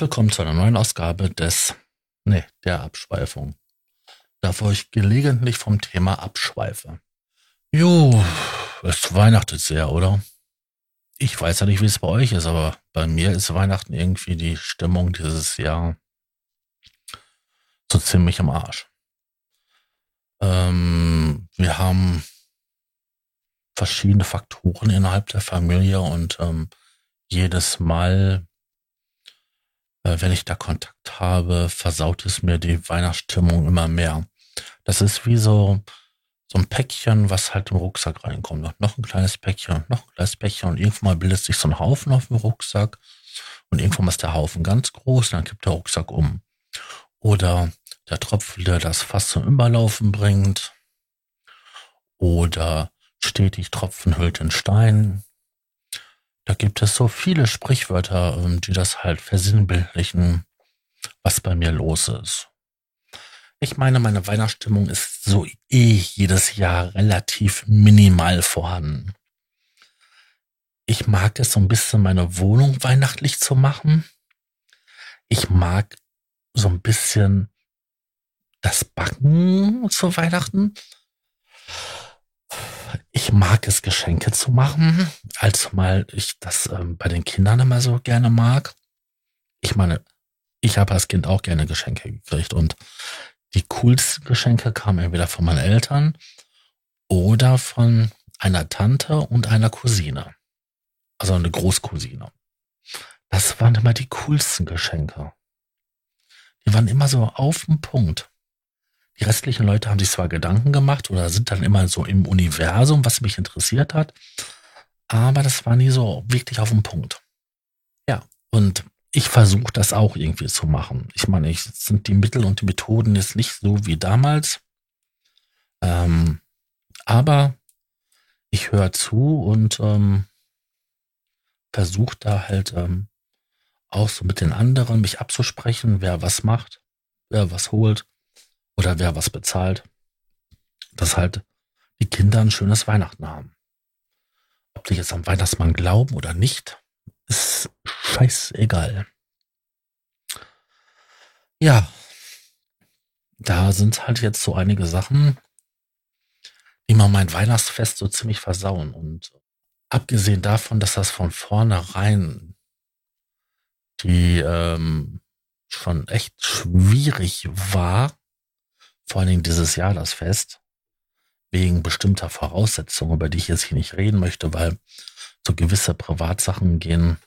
Willkommen zu einer neuen Ausgabe des, nee, der Abschweifung. Da wo ich gelegentlich vom Thema abschweife. Jo, es weihnachtet sehr, oder? Ich weiß ja nicht, wie es bei euch ist, aber bei mir ist Weihnachten irgendwie die Stimmung dieses Jahr so ziemlich im Arsch. Ähm, wir haben verschiedene Faktoren innerhalb der Familie und ähm, jedes Mal wenn ich da Kontakt habe, versaut es mir die Weihnachtsstimmung immer mehr. Das ist wie so, so ein Päckchen, was halt im Rucksack reinkommt. Noch, noch ein kleines Päckchen, noch ein kleines Päckchen und irgendwann bildet sich so ein Haufen auf dem Rucksack und irgendwann ist der Haufen ganz groß und dann kippt der Rucksack um. Oder der Tropfen, der das Fass zum Überlaufen bringt. Oder stetig Tropfen hüllt den Stein. Da gibt es so viele Sprichwörter, ähm, die das halt versinnbildlichen, was bei mir los ist. Ich meine, meine Weihnachtsstimmung ist so eh jedes Jahr relativ minimal vorhanden. Ich mag es so ein bisschen meine Wohnung weihnachtlich zu machen. Ich mag so ein bisschen das Backen zu Weihnachten ich mag es, Geschenke zu machen, als mal ich das ähm, bei den Kindern immer so gerne mag. Ich meine, ich habe als Kind auch gerne Geschenke gekriegt und die coolsten Geschenke kamen entweder von meinen Eltern oder von einer Tante und einer Cousine. Also eine Großcousine. Das waren immer die coolsten Geschenke. Die waren immer so auf den Punkt. Die restlichen Leute haben sich zwar Gedanken gemacht oder sind dann immer so im Universum, was mich interessiert hat, aber das war nie so wirklich auf den Punkt. Ja, und ich versuche das auch irgendwie zu machen. Ich meine, ich sind die Mittel und die Methoden jetzt nicht so wie damals, ähm, aber ich höre zu und ähm, versuche da halt ähm, auch so mit den anderen mich abzusprechen, wer was macht, wer was holt oder wer was bezahlt, dass halt die Kinder ein schönes Weihnachten haben. Ob die jetzt am Weihnachtsmann glauben oder nicht, ist scheißegal. Ja, da sind halt jetzt so einige Sachen, die mal mein Weihnachtsfest so ziemlich versauen. Und abgesehen davon, dass das von vornherein die ähm, schon echt schwierig war, vor allen Dingen dieses Jahr das Fest, wegen bestimmter Voraussetzungen, über die ich jetzt hier nicht reden möchte, weil so gewisse Privatsachen gehen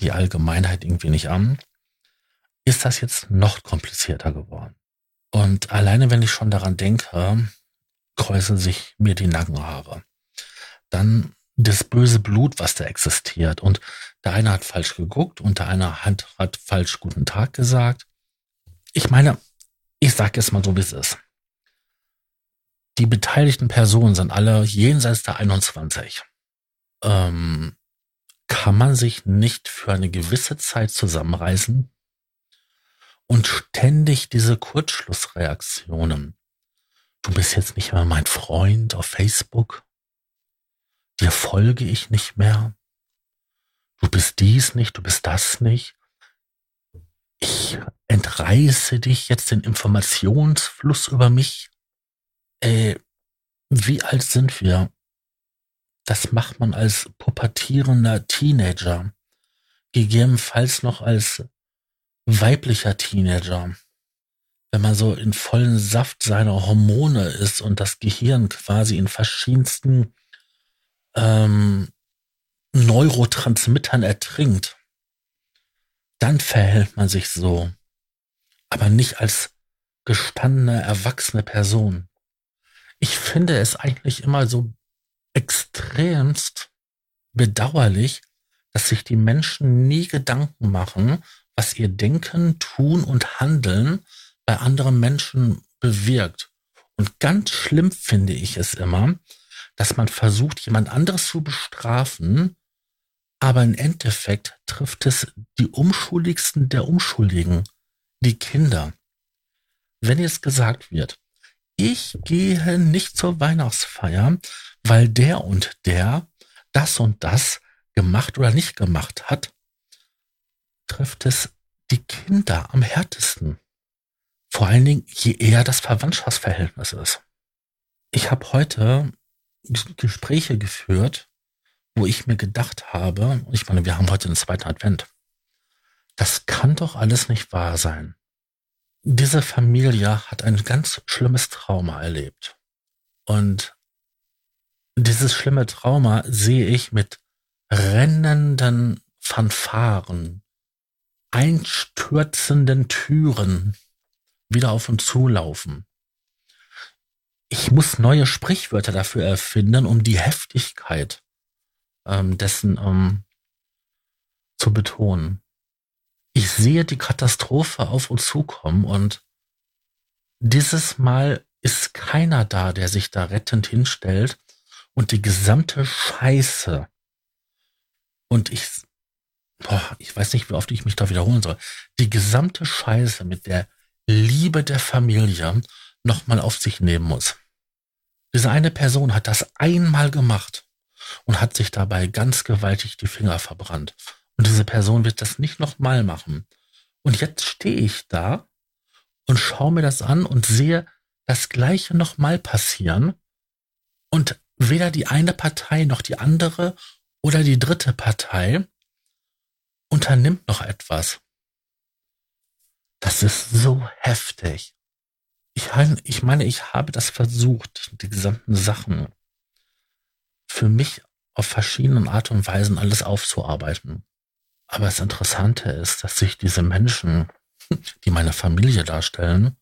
die Allgemeinheit irgendwie nicht an, ist das jetzt noch komplizierter geworden. Und alleine wenn ich schon daran denke, kräuseln sich mir die Nackenhaare. Dann das böse Blut, was da existiert. Und der eine hat falsch geguckt und der eine hat, hat falsch guten Tag gesagt. Ich meine, ich sage es mal so, wie es ist. Die beteiligten Personen sind alle jenseits der 21. Ähm, kann man sich nicht für eine gewisse Zeit zusammenreißen und ständig diese Kurzschlussreaktionen. Du bist jetzt nicht mehr mein Freund auf Facebook. Dir folge ich nicht mehr. Du bist dies nicht, du bist das nicht ich entreiße dich jetzt den Informationsfluss über mich. Äh, wie alt sind wir? Das macht man als pubertierender Teenager. Gegebenenfalls noch als weiblicher Teenager. Wenn man so in vollen Saft seiner Hormone ist und das Gehirn quasi in verschiedensten ähm, Neurotransmittern ertrinkt dann verhält man sich so. Aber nicht als gestandene, erwachsene Person. Ich finde es eigentlich immer so extremst bedauerlich, dass sich die Menschen nie Gedanken machen, was ihr Denken, Tun und Handeln bei anderen Menschen bewirkt. Und ganz schlimm finde ich es immer, dass man versucht, jemand anderes zu bestrafen, aber im Endeffekt trifft es die Unschuldigsten der Unschuldigen, die Kinder. Wenn jetzt gesagt wird, ich gehe nicht zur Weihnachtsfeier, weil der und der das und das gemacht oder nicht gemacht hat, trifft es die Kinder am härtesten. Vor allen Dingen, je eher das Verwandtschaftsverhältnis ist. Ich habe heute Gespräche geführt, wo ich mir gedacht habe, ich meine, wir haben heute den zweiten Advent. Das kann doch alles nicht wahr sein. Diese Familie hat ein ganz schlimmes Trauma erlebt. Und dieses schlimme Trauma sehe ich mit rennenden Fanfaren, einstürzenden Türen wieder auf und zulaufen. Ich muss neue Sprichwörter dafür erfinden, um die Heftigkeit ähm, dessen ähm, zu betonen. Ich sehe die Katastrophe auf uns zukommen und dieses Mal ist keiner da, der sich da rettend hinstellt und die gesamte Scheiße und ich, boah, ich weiß nicht, wie oft ich mich da wiederholen soll, die gesamte Scheiße mit der Liebe der Familie nochmal auf sich nehmen muss. Diese eine Person hat das einmal gemacht und hat sich dabei ganz gewaltig die Finger verbrannt. Und diese Person wird das nicht nochmal machen. Und jetzt stehe ich da und schaue mir das an und sehe das Gleiche nochmal passieren. Und weder die eine Partei noch die andere oder die dritte Partei unternimmt noch etwas. Das ist so heftig. Ich, meine, ich habe das versucht, die gesamten Sachen für mich auf verschiedenen Art und Weisen alles aufzuarbeiten. Aber das Interessante ist, dass sich diese Menschen, die meine Familie darstellen,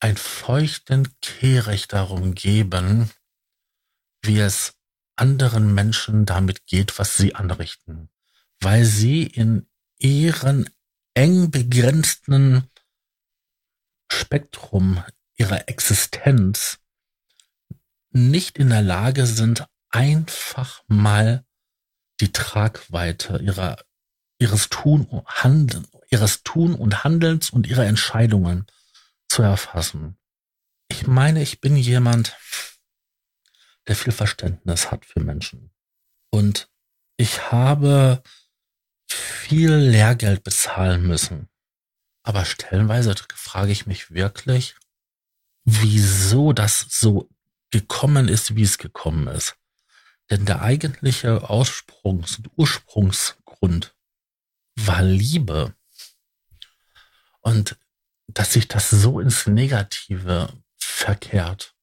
ein feuchten Kehrecht darum geben, wie es anderen Menschen damit geht, was sie anrichten, weil sie in ihren eng begrenzten Spektrum ihrer Existenz nicht in der Lage sind, einfach mal die Tragweite ihrer, ihres Tun Handeln, ihres Tun und Handelns und ihrer Entscheidungen zu erfassen. Ich meine, ich bin jemand, der viel Verständnis hat für Menschen. Und ich habe viel Lehrgeld bezahlen müssen. Aber stellenweise frage ich mich wirklich, wieso das so gekommen ist, wie es gekommen ist. Denn der eigentliche Aussprungs- und Ursprungsgrund war Liebe. Und dass sich das so ins Negative verkehrt,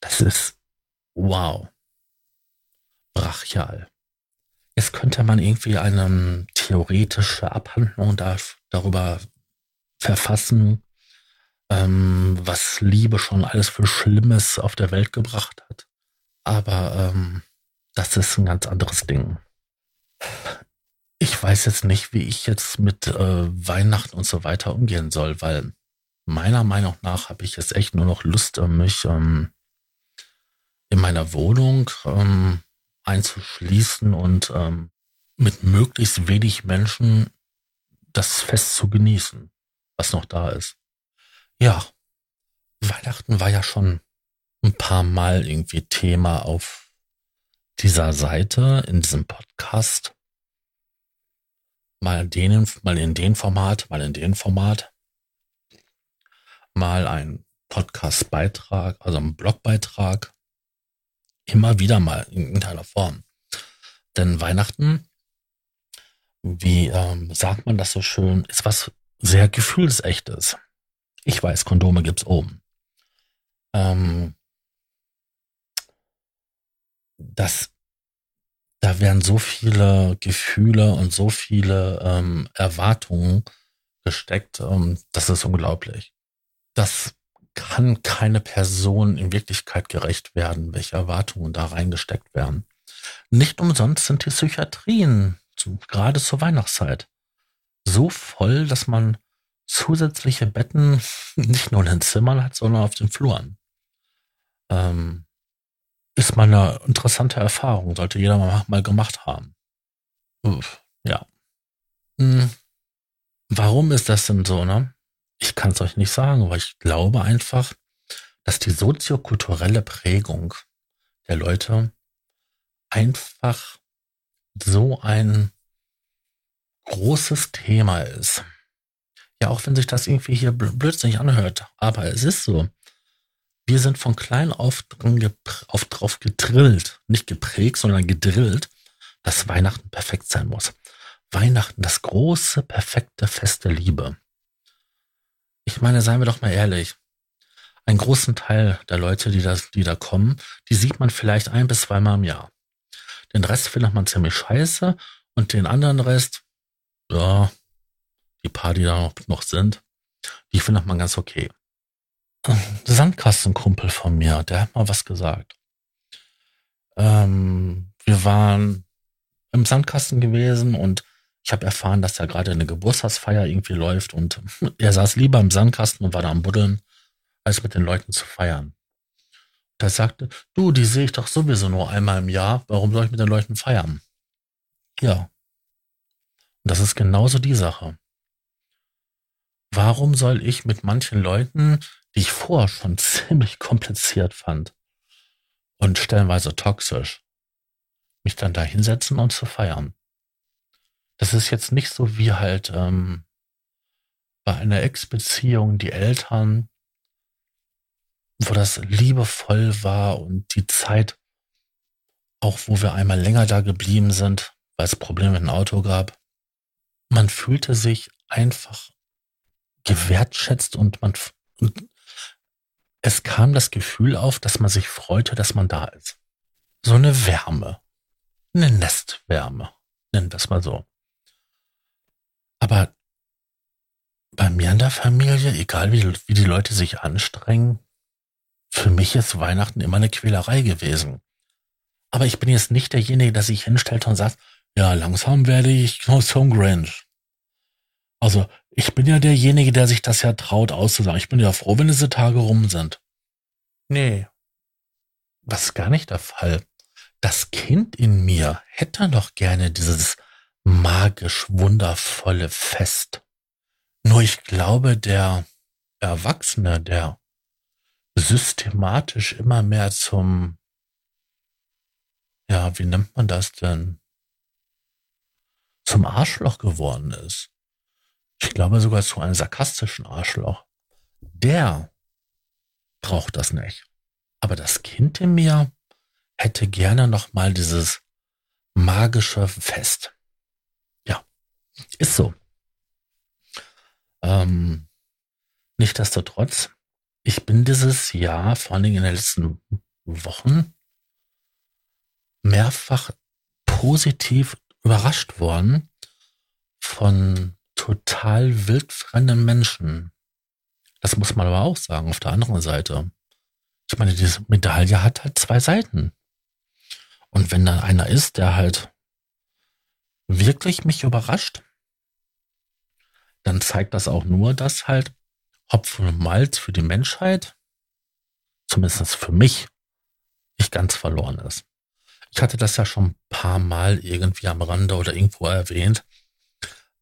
das ist wow. Brachial. Jetzt könnte man irgendwie eine theoretische Abhandlung da, darüber verfassen, ähm, was Liebe schon alles für Schlimmes auf der Welt gebracht hat. Aber ähm, das ist ein ganz anderes Ding. Ich weiß jetzt nicht, wie ich jetzt mit äh, Weihnachten und so weiter umgehen soll, weil meiner Meinung nach habe ich jetzt echt nur noch Lust, mich ähm, in meiner Wohnung ähm, einzuschließen und ähm, mit möglichst wenig Menschen das Fest zu genießen, was noch da ist. Ja, Weihnachten war ja schon ein paar Mal irgendwie Thema auf dieser Seite, in diesem Podcast. Mal, denen, mal in den Format, mal in den Format. Mal ein Podcast-Beitrag, also ein Blogbeitrag immer wieder mal in irgendeiner Form. Denn Weihnachten, wie ähm, sagt man das so schön, ist was sehr gefühlsechtes. Ich weiß, Kondome gibt's oben. Ähm, das, da werden so viele Gefühle und so viele ähm, Erwartungen gesteckt, ähm, das ist unglaublich. Das kann keine Person in Wirklichkeit gerecht werden, welche Erwartungen da reingesteckt werden. Nicht umsonst sind die Psychiatrien, gerade zur Weihnachtszeit, so voll, dass man zusätzliche Betten nicht nur in den Zimmern hat, sondern auf den Fluren. Ähm, ist mal eine interessante Erfahrung, sollte jeder mal, mal gemacht haben. Uff, ja. Hm. Warum ist das denn so, ne? Ich kann es euch nicht sagen, aber ich glaube einfach, dass die soziokulturelle Prägung der Leute einfach so ein großes Thema ist. Ja, auch wenn sich das irgendwie hier blödsinnig anhört, aber es ist so. Wir sind von klein auf, auf drauf gedrillt, nicht geprägt, sondern gedrillt, dass Weihnachten perfekt sein muss. Weihnachten, das große, perfekte Fest der Liebe. Ich meine, seien wir doch mal ehrlich. Einen großen Teil der Leute, die da, die da kommen, die sieht man vielleicht ein bis zweimal im Jahr. Den Rest findet man ziemlich scheiße und den anderen Rest, ja, die paar, die da noch, noch sind, die findet man ganz okay. Sandkastenkumpel von mir, der hat mal was gesagt. Ähm, wir waren im Sandkasten gewesen und ich habe erfahren, dass da gerade eine Geburtstagsfeier irgendwie läuft und er saß lieber im Sandkasten und war da am Buddeln, als mit den Leuten zu feiern. Er sagte, du, die sehe ich doch sowieso nur einmal im Jahr, warum soll ich mit den Leuten feiern? Ja. Und das ist genauso die Sache. Warum soll ich mit manchen Leuten, die ich vorher schon ziemlich kompliziert fand und stellenweise toxisch, mich dann da hinsetzen und zu feiern? das ist jetzt nicht so wie halt ähm, bei einer Ex-Beziehung die Eltern, wo das liebevoll war und die Zeit, auch wo wir einmal länger da geblieben sind, weil es Probleme mit dem Auto gab. Man fühlte sich einfach gewertschätzt und man und es kam das Gefühl auf, dass man sich freute, dass man da ist. So eine Wärme. Eine Nestwärme. Nennen wir es mal so. Aber bei mir in der Familie, egal wie, wie die Leute sich anstrengen, für mich ist Weihnachten immer eine Quälerei gewesen. Aber ich bin jetzt nicht derjenige, der sich hinstellt und sagt, ja, langsam werde ich zum Grinch. Also, ich bin ja derjenige, der sich das ja traut auszusagen. Ich bin ja froh, wenn diese Tage rum sind. Nee. Das ist gar nicht der Fall. Das Kind in mir hätte doch gerne dieses magisch wundervolle Fest. Nur ich glaube, der Erwachsene, der systematisch immer mehr zum, ja, wie nennt man das denn? Zum Arschloch geworden ist. Ich glaube sogar zu einem sarkastischen Arschloch. Der braucht das nicht. Aber das Kind in mir hätte gerne noch mal dieses magische Fest. Ist so. Ähm, Nichtsdestotrotz, ich bin dieses Jahr, vor allen Dingen in den letzten Wochen, mehrfach positiv überrascht worden von total wildfremden Menschen. Das muss man aber auch sagen, auf der anderen Seite. Ich meine, diese Medaille hat halt zwei Seiten. Und wenn da einer ist, der halt wirklich mich überrascht, dann zeigt das auch nur, dass halt Hopfen und Malz für die Menschheit, zumindest für mich, nicht ganz verloren ist. Ich hatte das ja schon ein paar Mal irgendwie am Rande oder irgendwo erwähnt,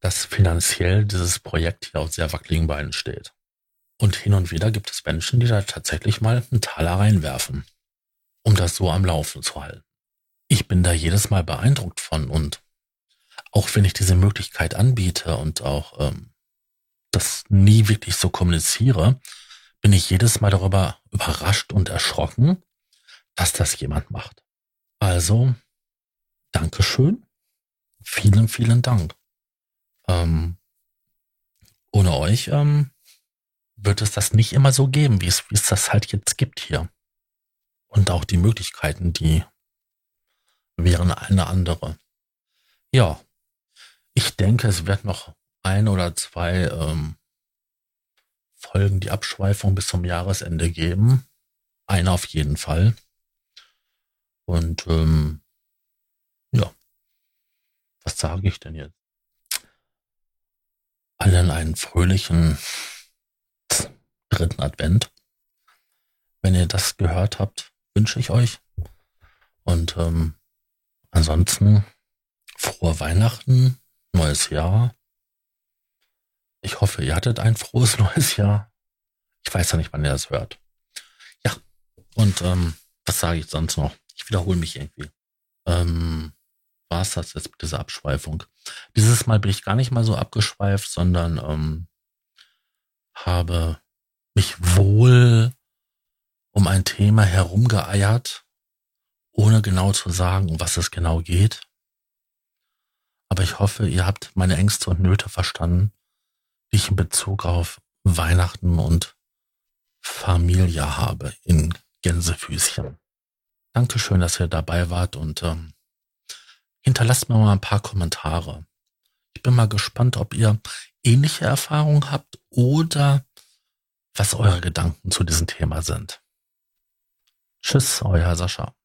dass finanziell dieses Projekt hier auf sehr wackeligen Beinen steht. Und hin und wieder gibt es Menschen, die da tatsächlich mal einen Taler reinwerfen, um das so am Laufen zu halten. Ich bin da jedes Mal beeindruckt von und auch wenn ich diese Möglichkeit anbiete und auch ähm, das nie wirklich so kommuniziere, bin ich jedes Mal darüber überrascht und erschrocken, dass das jemand macht. Also, Dankeschön. Vielen, vielen Dank. Ähm, ohne euch ähm, wird es das nicht immer so geben, wie es, wie es das halt jetzt gibt hier. Und auch die Möglichkeiten, die wären eine andere. Ja, ich denke, es wird noch ein oder zwei ähm, Folgen die Abschweifung bis zum Jahresende geben. Eine auf jeden Fall. Und ähm, ja, was sage ich denn jetzt? Allen einen fröhlichen dritten Advent. Wenn ihr das gehört habt, wünsche ich euch. Und ähm, ansonsten frohe Weihnachten, neues Jahr. Ich hoffe, ihr hattet ein frohes neues Jahr. Ich weiß ja nicht, wann ihr das hört. Ja, und ähm, was sage ich sonst noch? Ich wiederhole mich irgendwie. Ähm, war es das jetzt mit dieser Abschweifung? Dieses Mal bin ich gar nicht mal so abgeschweift, sondern ähm, habe mich wohl um ein Thema herumgeeiert, ohne genau zu sagen, um was es genau geht. Aber ich hoffe, ihr habt meine Ängste und Nöte verstanden, die ich in Bezug auf Weihnachten und Familie habe in Gänsefüßchen. Dankeschön, dass ihr dabei wart und ähm, hinterlasst mir mal ein paar Kommentare. Ich bin mal gespannt, ob ihr ähnliche Erfahrungen habt oder was eure Gedanken zu diesem Thema sind. Tschüss, euer Sascha.